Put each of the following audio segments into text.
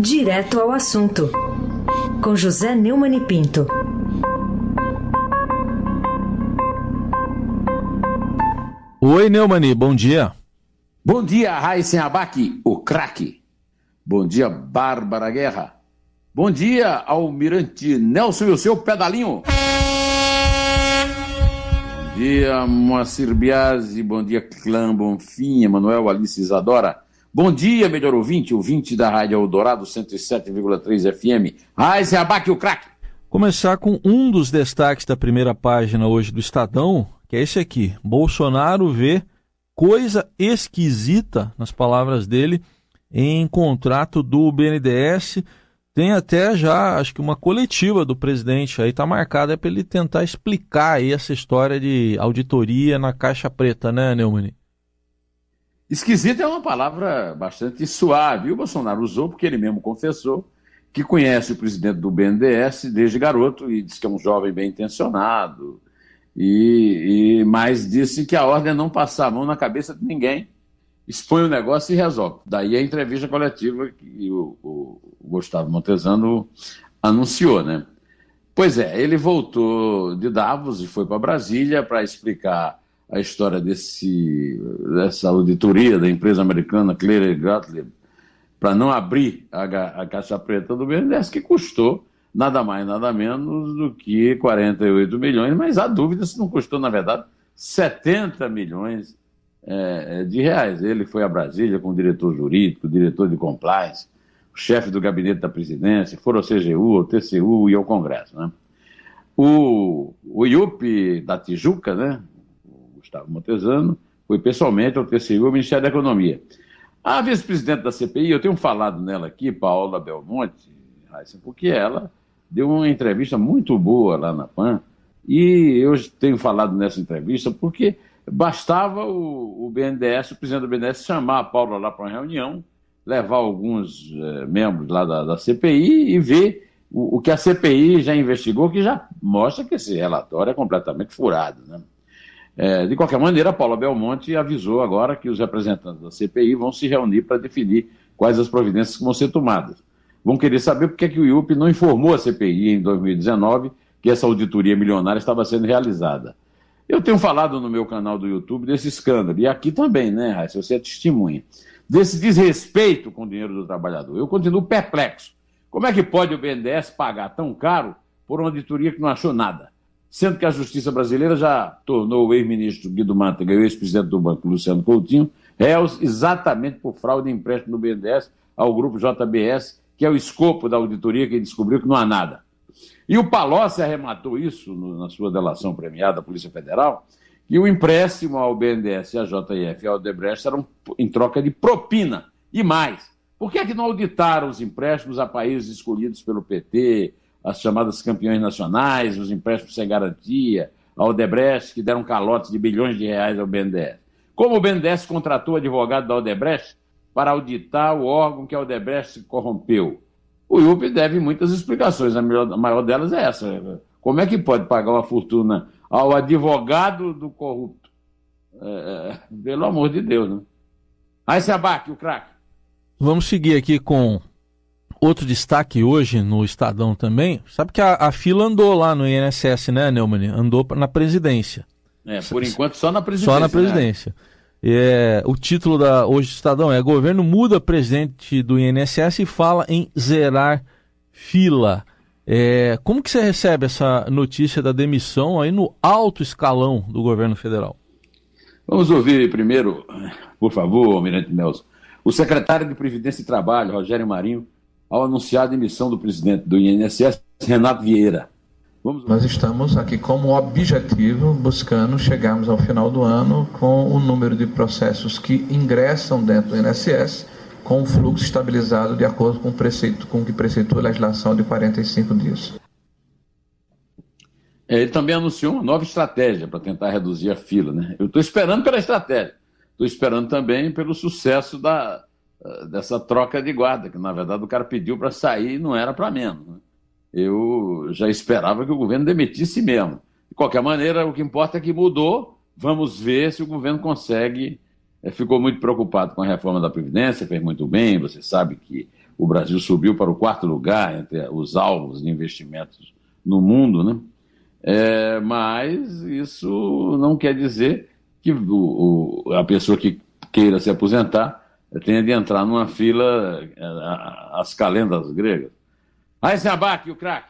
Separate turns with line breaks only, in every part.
Direto ao assunto, com José Neumann e Pinto.
Oi, Neumani, bom dia.
Bom dia, Raíssen Abac, o craque. Bom dia, Bárbara Guerra. Bom dia, Almirante Nelson e o seu pedalinho. Bom dia, Moacir Biasi. Bom dia, Clã Bonfim, Emanuel Alice Isadora. Bom dia, melhor ouvinte, ouvinte da Rádio Eldorado 107,3 FM. Raiz Abac, o craque.
Começar com um dos destaques da primeira página hoje do Estadão, que é esse aqui. Bolsonaro vê coisa esquisita, nas palavras dele, em contrato do BNDES. Tem até já, acho que uma coletiva do presidente aí está marcada para ele tentar explicar aí essa história de auditoria na caixa preta, né, Neumann?
Esquisito é uma palavra bastante suave. O Bolsonaro usou porque ele mesmo confessou que conhece o presidente do BNDES desde garoto e diz que é um jovem bem intencionado. E, e mais disse que a ordem é não passar a mão na cabeça de ninguém, expõe o negócio e resolve. Daí a entrevista coletiva que o, o, o Gustavo Montesano anunciou, né? Pois é, ele voltou de Davos e foi para Brasília para explicar a história desse, dessa auditoria da empresa americana Clear Gottlieb para não abrir a, a, caixa preta do BNDES, que custou nada mais, nada menos do que 48 milhões, mas há dúvida se não custou, na verdade, 70 milhões é, de reais. Ele foi a Brasília com o diretor jurídico, o diretor de compliance, o chefe do gabinete da presidência, foram ao CGU, ao TCU e ao Congresso. Né? O, o IUP da Tijuca, né, Gustavo Montesano, foi pessoalmente ao TCU, ao Ministério da Economia. A vice-presidente da CPI, eu tenho falado nela aqui, Paola Belmonte, porque ela deu uma entrevista muito boa lá na PAN, e eu tenho falado nessa entrevista porque bastava o, o BNDES, o presidente do BNDES, chamar a Paula lá para uma reunião, levar alguns eh, membros lá da, da, CPI e ver o, o, que a CPI já investigou, que já mostra que esse relatório é completamente furado. Né? É, de qualquer maneira, a Paula Belmonte avisou agora que os representantes da CPI vão se reunir para definir quais as providências que vão ser tomadas. Vão querer saber por que, é que o IUP não informou a CPI em 2019 que essa auditoria milionária estava sendo realizada. Eu tenho falado no meu canal do YouTube desse escândalo, e aqui também, né, Raíssa, você é testemunha, desse desrespeito com o dinheiro do trabalhador. Eu continuo perplexo. Como é que pode o BNDES pagar tão caro por uma auditoria que não achou nada? Sendo que a justiça brasileira já tornou o ex-ministro Guido Mantega e o ex-presidente do banco, Luciano Coutinho, réus exatamente por fraude de empréstimo do BNDES ao grupo JBS, que é o escopo da auditoria que descobriu que não há nada. E o Palocci arrematou isso na sua delação premiada à Polícia Federal, que o empréstimo ao BNDES, a JF e ao Odebrecht eram em troca de propina. E mais, por que, é que não auditaram os empréstimos a países escolhidos pelo PT, as chamadas campeões nacionais, os empréstimos sem garantia, a Odebrecht, que deram calotes de bilhões de reais ao BNDES. Como o BNDES contratou advogado da Odebrecht para auditar o órgão que a Odebrecht corrompeu? O IUP deve muitas explicações, a maior delas é essa. Como é que pode pagar uma fortuna ao advogado do corrupto? É, é pelo amor de Deus, né? Aí se abaque o craque.
Vamos seguir aqui com Outro destaque hoje no Estadão também, sabe que a, a fila andou lá no INSS, né, Neumann? Andou na presidência.
É, por enquanto só na presidência.
Só na presidência. Né? É, o título da hoje do Estadão é Governo muda presidente do INSS e fala em zerar fila. É, como que você recebe essa notícia da demissão aí no alto escalão do governo federal?
Vamos ouvir primeiro, por favor, Almirante Nelson, o secretário de Previdência e Trabalho, Rogério Marinho, ao anunciar a demissão do presidente do INSS, Renato Vieira.
Vamos... Nós estamos aqui como objetivo buscando chegarmos ao final do ano com o número de processos que ingressam dentro do INSS com um fluxo estabilizado de acordo com o preceito, com o que preceitua a legislação de 45 dias.
É, ele também anunciou uma nova estratégia para tentar reduzir a fila. Né? Eu estou esperando pela estratégia, estou esperando também pelo sucesso da, dessa troca de guarda, que na verdade o cara pediu para sair e não era para menos. Né? Eu já esperava que o governo demitisse mesmo. De qualquer maneira, o que importa é que mudou. Vamos ver se o governo consegue é, ficou muito preocupado com a reforma da Previdência, fez muito bem, você sabe que o Brasil subiu para o quarto lugar entre os alvos de investimentos no mundo, né? É, mas isso não quer dizer que o, o, a pessoa que queira se aposentar tenha de entrar numa fila as calendas gregas. Aí, Abac, o craque.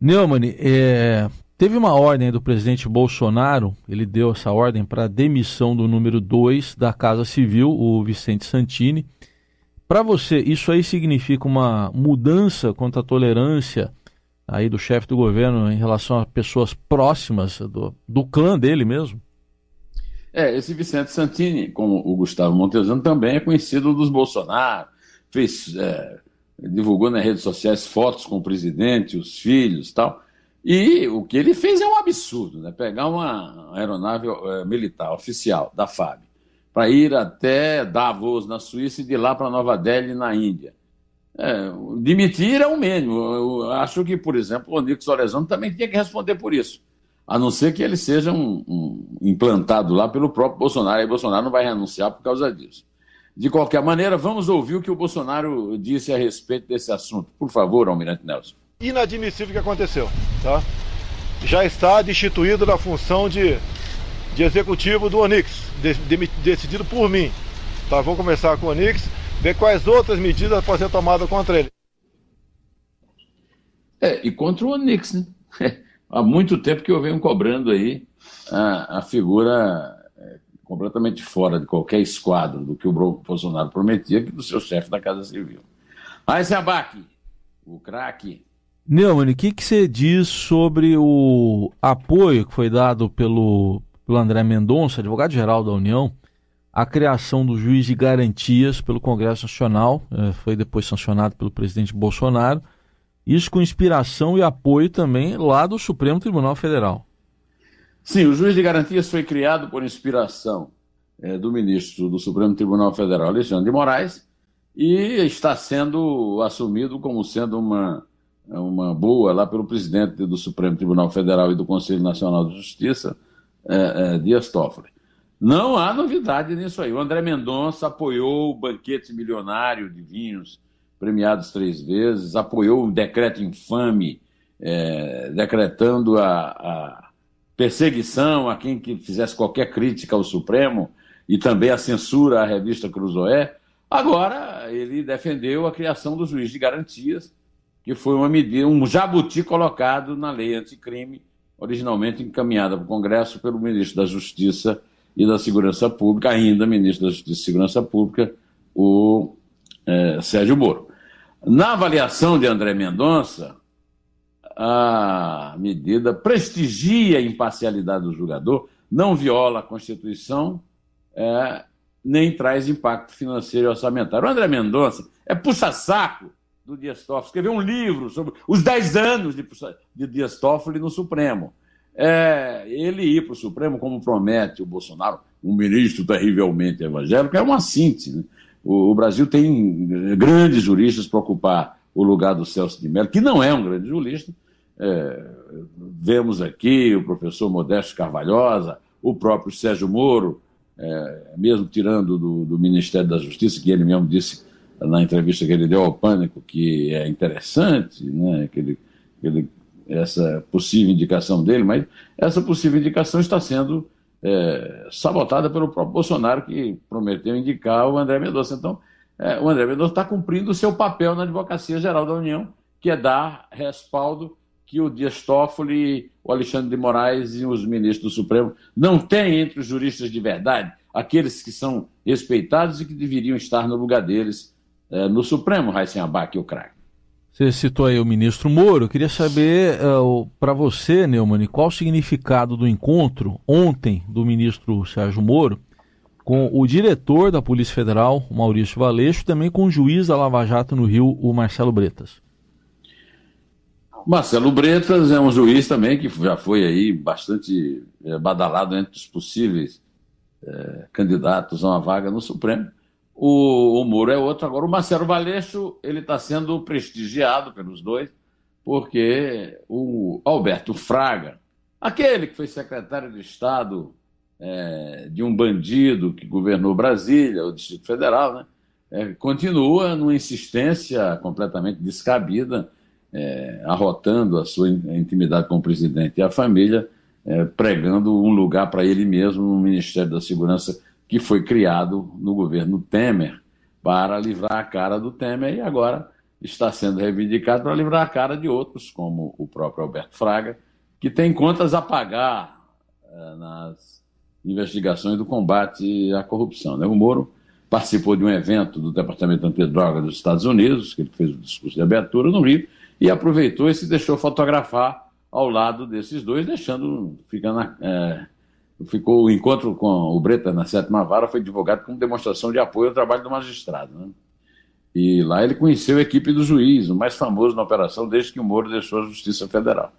Neumann, é, teve uma ordem do presidente Bolsonaro, ele deu essa ordem para demissão do número 2 da Casa Civil, o Vicente Santini. Para você, isso aí significa uma mudança quanto à tolerância aí do chefe do governo em relação a pessoas próximas do, do clã dele mesmo?
É, esse Vicente Santini, como o Gustavo Montezano, também é conhecido dos Bolsonaro, fez, é, divulgou nas redes sociais fotos com o presidente, os filhos tal. E o que ele fez é um absurdo, né? Pegar uma aeronave é, militar oficial da FAB para ir até Davos, na Suíça, e de lá para Nova Delhi, na Índia. É, demitir é o mínimo. Eu acho que, por exemplo, o Onix Orezano também tinha que responder por isso a não ser que ele seja um, um, implantado lá pelo próprio Bolsonaro. E Bolsonaro não vai renunciar por causa disso. De qualquer maneira, vamos ouvir o que o Bolsonaro disse a respeito desse assunto. Por favor, Almirante Nelson.
Inadmissível o que aconteceu. Tá? Já está destituído da função de, de executivo do Onix, de, de, decidido por mim. Tá? Vou conversar com o Onix, ver quais outras medidas podem ser tomadas contra ele.
É, e contra o Onix, né? há muito tempo que eu venho cobrando aí a, a figura é, completamente fora de qualquer esquadro do que o Bolsonaro prometia, que do seu chefe da Casa Civil. Aí, Abac, o craque.
Neumann, o que, que você diz sobre o apoio que foi dado pelo, pelo André Mendonça, advogado-geral da União, à criação do juiz de garantias pelo Congresso Nacional, é, foi depois sancionado pelo presidente Bolsonaro, isso com inspiração e apoio também lá do Supremo Tribunal Federal.
Sim, o juiz de garantias foi criado por inspiração é, do ministro do Supremo Tribunal Federal, Alexandre de Moraes, e está sendo assumido como sendo uma, uma boa lá pelo presidente do Supremo Tribunal Federal e do Conselho Nacional de Justiça, é, é, Dias Toffoli. Não há novidade nisso aí. O André Mendonça apoiou o banquete milionário de vinhos premiados três vezes, apoiou um decreto infame, é, decretando a, a, perseguição a quem que fizesse qualquer crítica ao Supremo e também a censura à revista Cruzoé. Agora, ele defendeu a criação do juiz de garantias, que foi uma medida, um jabuti colocado na lei anticrime, originalmente encaminhada para o Congresso pelo ministro da Justiça e da Segurança Pública, ainda ministro da Justiça e Segurança Pública, o é, Sérgio Moro. Na avaliação de André Mendonça, a medida prestigia a imparcialidade do julgador, não viola a Constituição, é, nem traz impacto financeiro e orçamentário. O André Mendonça é puxa-saco do Dias Toffoli, escreveu um livro sobre os 10 anos de, de Dias Toffoli no Supremo. É, ele ir para o Supremo, como promete o Bolsonaro, um ministro terrivelmente evangélico, é uma síntese. Né? O, o Brasil tem grandes juristas para ocupar o lugar do Celso de Mello, que não é um grande jurista. É, vemos aqui o professor Modesto Carvalhosa, o próprio Sérgio Moro, é, mesmo tirando do, do, Ministério da Justiça, que ele mesmo disse na entrevista que ele deu ao Pânico que é interessante, né, que ele, que ele, essa possível indicação dele, mas essa possível indicação está sendo é, sabotada pelo próprio Bolsonaro, que prometeu indicar o André Mendonça. Então, é, o André Mendonça está cumprindo o seu papel na Advocacia Geral da União, que é dar respaldo que o Dias Toffoli, o Alexandre de Moraes e os ministros do Supremo não têm entre os juristas de verdade, aqueles que são respeitados e que deveriam estar no lugar deles é, no Supremo, Raíssen Abac e o craque.
Você citou aí o ministro Moro. Eu queria saber uh, para você, Neumann, qual o significado do encontro ontem do ministro Sérgio Moro com o diretor da Polícia Federal, Maurício Valeixo, também com o juiz da Lava Jato no Rio, o Marcelo Bretas.
Marcelo Bretas é um juiz também que já foi aí bastante é, badalado entre os possíveis é, candidatos a uma vaga no Supremo. O, o Moro é outro. Agora, o Marcelo Valeixo, ele está sendo prestigiado pelos dois, porque o Alberto Fraga, aquele que foi secretário de Estado é, de um bandido que governou Brasília, o Distrito Federal, né, é, continua numa insistência completamente descabida, é, arrotando a sua intimidade com o presidente e a família, é, pregando um lugar para ele mesmo no Ministério da Segurança que foi criado no governo Temer para livrar a cara do Temer e agora está sendo reivindicado para livrar a cara de outros, como o próprio Alberto Fraga, que tem contas a pagar é, nas investigações do combate à corrupção. Né? O Moro participou de um evento do Departamento Antidroga dos Estados Unidos, que ele fez o discurso de abertura no Rio, e aproveitou e se deixou fotografar ao lado desses dois, deixando, ficando, é, ficou o encontro com o Breta na sétima vara foi divulgado como demonstração de apoio ao trabalho do magistrado. Né? E lá ele conheceu a equipe do juiz, o mais famoso na operação desde que o Moro deixou a Justiça Federal.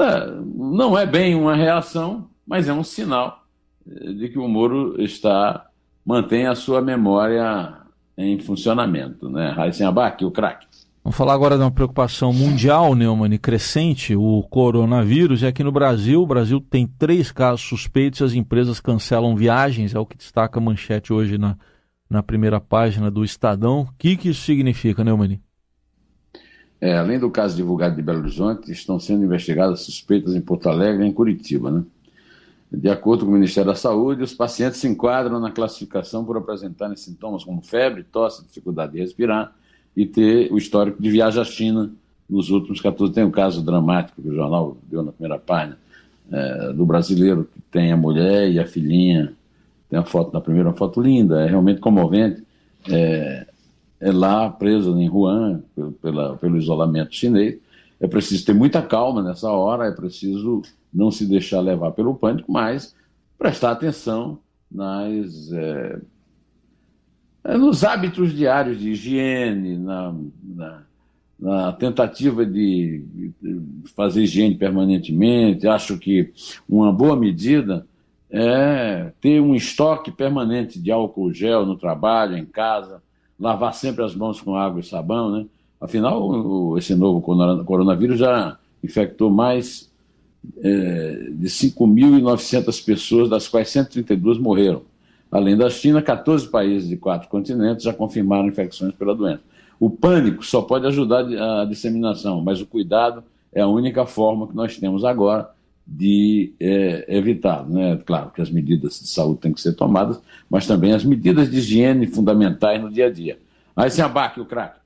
É, não é bem uma reação, mas é um sinal é, de que o Moro está mantém a sua memória em funcionamento. Né? Raíssen Abac, o craque.
Vamos falar agora de uma preocupação mundial, Neumann, crescente, o coronavírus. E aqui no Brasil, o Brasil tem três casos suspeitos e as empresas cancelam viagens, é o que destaca a manchete hoje na, na primeira página do Estadão. O que, que isso significa, Neumann?
É, além do caso divulgado de Belo Horizonte, estão sendo investigadas suspeitas em Porto Alegre e em Curitiba. Né? De acordo com o Ministério da Saúde, os pacientes se enquadram na classificação por apresentarem sintomas como febre, tosse, dificuldade de respirar e ter o histórico de viagem à China nos últimos 14. Tem um caso dramático que o jornal deu na primeira página, é, do brasileiro que tem a mulher e a filhinha. Tem a foto na primeira, uma foto linda, é realmente comovente. É, é lá preso em Wuhan pela, pelo isolamento chinês. É preciso ter muita calma nessa hora, é preciso não se deixar levar pelo pânico, mas prestar atenção nas é, nos hábitos diários de higiene, na, na, na tentativa de, fazer higiene permanentemente. Acho que uma boa medida é ter um estoque permanente de álcool gel no trabalho, em casa, lavar sempre as mãos com água e sabão, né? Afinal, esse novo coronavírus já infectou mais é, de 5.900 pessoas, das quais 132 morreram. Além da China, 14 países de quatro continentes já confirmaram infecções pela doença. O pânico só pode ajudar a disseminação, mas o cuidado é a única forma que nós temos agora de é, evitar. Né? Claro que as medidas de saúde têm que ser tomadas, mas também as medidas de higiene fundamentais no dia a dia. Aí se abaque o craque.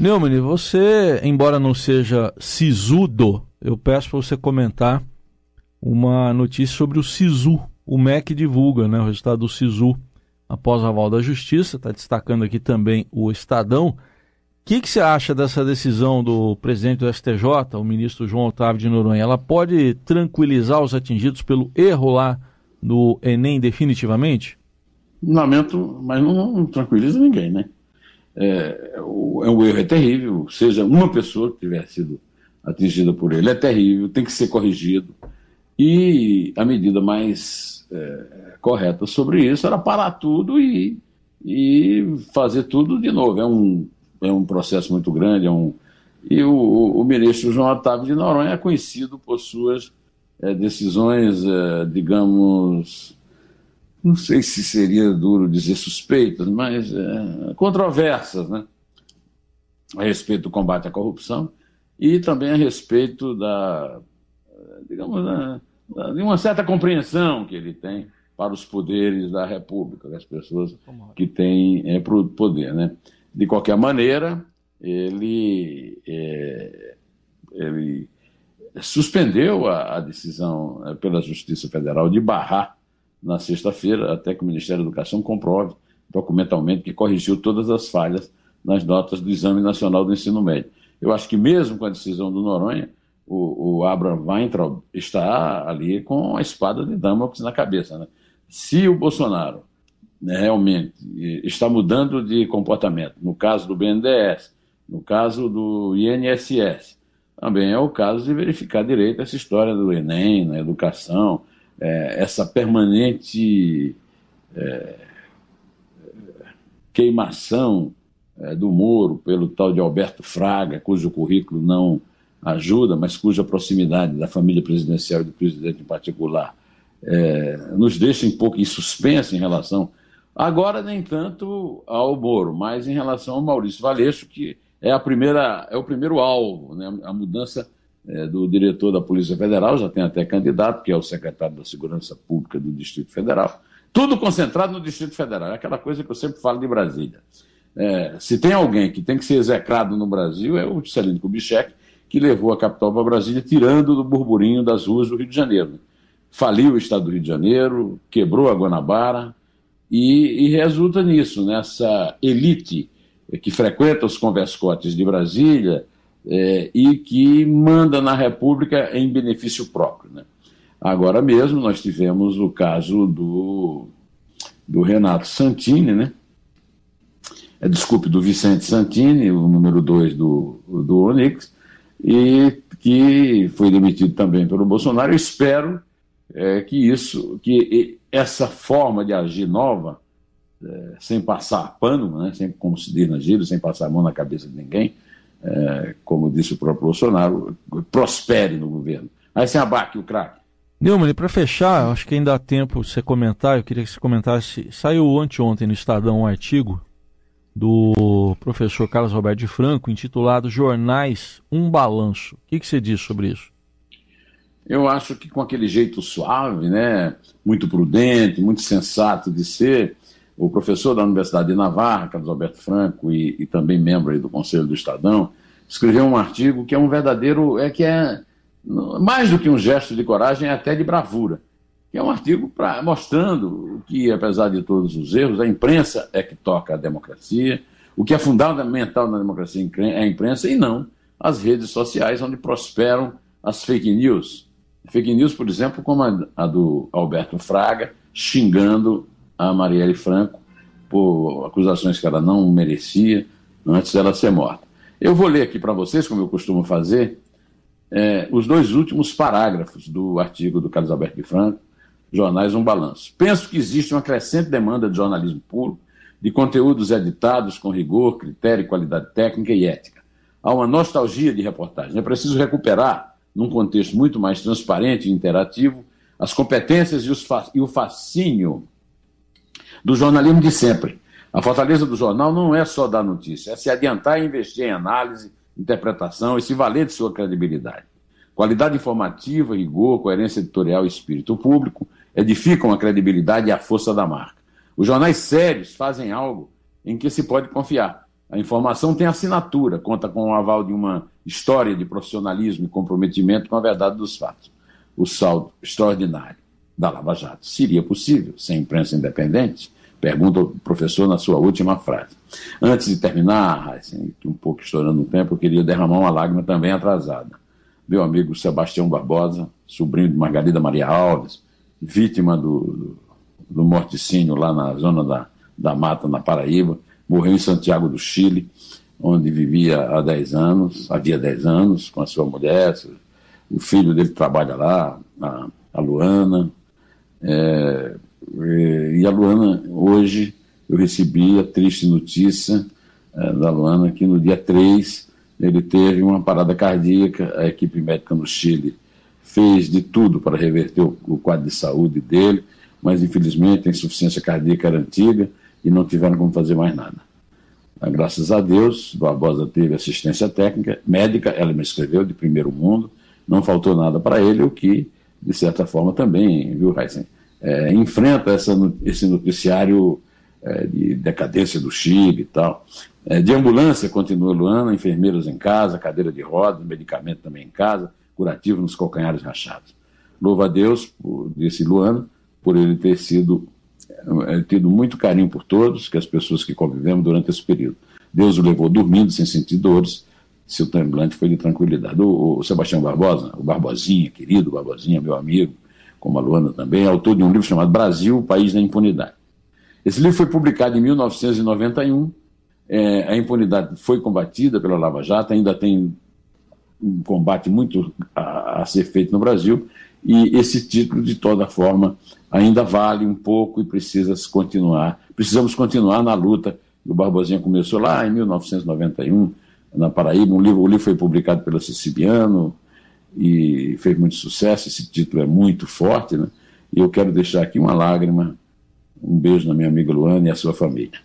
Neumann, você, embora não seja sisudo, eu peço para você comentar uma notícia sobre o SISU, o MEC divulga né, o resultado do SISU após aval da Justiça, está destacando aqui também o Estadão. O que, que você acha dessa decisão do presidente do STJ, o ministro João Otávio de Noronha? Ela pode tranquilizar os atingidos pelo erro lá do Enem definitivamente?
Lamento, mas não, não tranquiliza ninguém, né? É, o, é, o erro é terrível, seja uma pessoa que tiver sido atingida por ele, é terrível, tem que ser corrigido. E a medida mais é, correta sobre isso era parar tudo e, e fazer tudo de novo. É um, é um processo muito grande. É um, e o, o ministro João Otávio de Noronha é conhecido por suas é, decisões, é, digamos, não sei se seria duro dizer suspeitas, mas é, controversas, né? A respeito do combate à corrupção e também a respeito da, digamos, né, de uma certa compreensão que ele tem para os poderes da República, das pessoas que têm é, poder. Né? De qualquer maneira, ele, é, ele suspendeu a, a, decisão é, pela Justiça Federal de barrar na sexta-feira, até que o Ministério da Educação comprove documentalmente que corrigiu todas as falhas nas notas do Exame Nacional do Ensino Médio. Eu acho que mesmo com a decisão do Noronha, o, o Abraham Weintraub está ali com a espada de Damocles na cabeça. Né? Se o Bolsonaro né, realmente está mudando de comportamento, no caso do BNDES, no caso do INSS, também é o caso de verificar direito essa história do Enem, na educação, é, essa permanente é, queimação é, do Moro pelo tal de Alberto Fraga, cujo currículo não ajuda, mas cuja proximidade da família presidencial e do presidente em particular é, nos deixa um pouco em suspenso em relação, agora nem tanto ao Moro, mas em relação ao Maurício Valeixo, que é, a primeira, é o primeiro alvo, né? a mudança é, do diretor da Polícia Federal, já tem até candidato, que é o secretário da Segurança Pública do Distrito Federal. Tudo concentrado no Distrito Federal, é aquela coisa que eu sempre falo de Brasília. É, se tem alguém que tem que ser execrado no Brasil, é o Celino Kubitschek, que levou a capital para Brasília, tirando do burburinho das ruas do Rio de Janeiro. Faliu o estado do Rio de Janeiro, quebrou a Guanabara, e, e resulta nisso, nessa elite que frequenta os converscotes de Brasília é, e que manda na República em benefício próprio. Né? Agora mesmo nós tivemos o caso do, do Renato Santini, né? É, desculpe, do Vicente Santini, o número 2 do, do Onix, e que foi demitido também pelo Bolsonaro. Eu espero é, que isso, que essa forma de agir nova, é, sem passar pano, né, sem, como se diz na gíria, sem passar a mão na cabeça de ninguém, é, como disse o próprio Bolsonaro, prospere no governo. Aí sem abaque o craque.
Neumann, para fechar, acho que ainda há tempo de você comentar, eu queria que você comentasse, saiu anteontem no Estadão um artigo do professor Carlos Roberto de Franco, intitulado Jornais, um Balanço. O que, que você diz sobre isso?
Eu acho que com aquele jeito suave, né, muito prudente, muito sensato de ser, o professor da Universidade de Navarra, Carlos Alberto Franco, e, e também membro do Conselho do Estadão, escreveu um artigo que é um verdadeiro, é que é mais do que um gesto de coragem, é até de bravura que é um artigo pra, mostrando que, apesar de todos os erros, a imprensa é que toca a democracia, o que é fundamental na democracia é a imprensa e não as redes sociais onde prosperam as fake news. Fake news, por exemplo, como a, do Alberto Fraga, xingando a Marielle Franco por acusações que ela não merecia antes dela ser morta. Eu vou ler aqui para vocês, como eu costumo fazer, é, os dois últimos parágrafos do artigo do Carlos Alberto de Franco, jornais um balanço. Penso que existe uma crescente demanda de jornalismo puro, de conteúdos editados com rigor, critério, qualidade técnica e ética. Há uma nostalgia de reportagem. É preciso recuperar, num contexto muito mais transparente e interativo, as competências e, e o fascínio do jornalismo de sempre. A fortaleza do jornal não é só dar notícia, é se adiantar e investir em análise, interpretação e se valer de sua credibilidade. Qualidade informativa, rigor, coerência editorial e espírito público edificam a credibilidade e a força da marca. Os jornais sérios fazem algo em que se pode confiar. A informação tem assinatura, conta com o aval de uma história de profissionalismo e comprometimento com a verdade dos fatos. O saldo extraordinário da Lava Jato seria possível sem imprensa independente? Pergunta o professor na sua última frase. Antes de terminar, assim, um pouco estourando o tempo, eu queria derramar uma lágrima também atrasada. Meu amigo Sebastião Barbosa, sobrinho de Margarida Maria Alves, vítima do, do morticínio lá na zona da, da mata, na Paraíba, morreu em Santiago do Chile, onde vivia há 10 anos, havia 10 anos, com a sua mulher, o filho dele trabalha lá, a, a Luana, é, e a Luana, hoje, eu recebi a triste notícia é, da Luana que no dia 3 ele teve uma parada cardíaca, a equipe médica no Chile fez de tudo para reverter o, o quadro de saúde dele, mas infelizmente a insuficiência cardíaca era antiga e não tiveram como fazer mais nada. Ah, graças a Deus, Barbosa teve assistência técnica, médica, ela me escreveu, de primeiro mundo, não faltou nada para ele, o que, de certa forma, também, viu, Heisen, é, enfrenta essa, esse noticiário é, de decadência do Chile e tal. É, de ambulância, continua Luana, enfermeiros em casa, cadeira de rodas, medicamento também em casa, curativo nos calcanhares rachados. Louva a Deus, por, disse Luana, por ele ter sido é, tido muito carinho por todos, que as pessoas que convivemos durante esse período. Deus o levou dormindo, sem sentir dores, seu semblante foi de tranquilidade. O, o, Sebastião Barbosa, o Barbosinha, querido Barbosinha, meu amigo, como a Luana também, é autor de um livro chamado Brasil, o País da Impunidade. Esse livro foi publicado em 1991, é, a impunidade foi combatida pela Lava Jato, ainda tem um combate muito a, a, ser feito no Brasil, e esse título, de toda forma, ainda vale um pouco e precisa continuar. Precisamos continuar na luta. O Barbosinha começou lá em 1991, na Paraíba. Um livro, o livro foi publicado pelo Siciliano e fez muito sucesso. Esse título é muito forte, né? E eu quero deixar aqui uma lágrima, um beijo na minha amiga Luana e a sua família.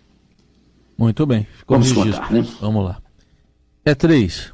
Muito bem. Ficou
Vamos
registro.
contar, né?
Vamos lá. É três.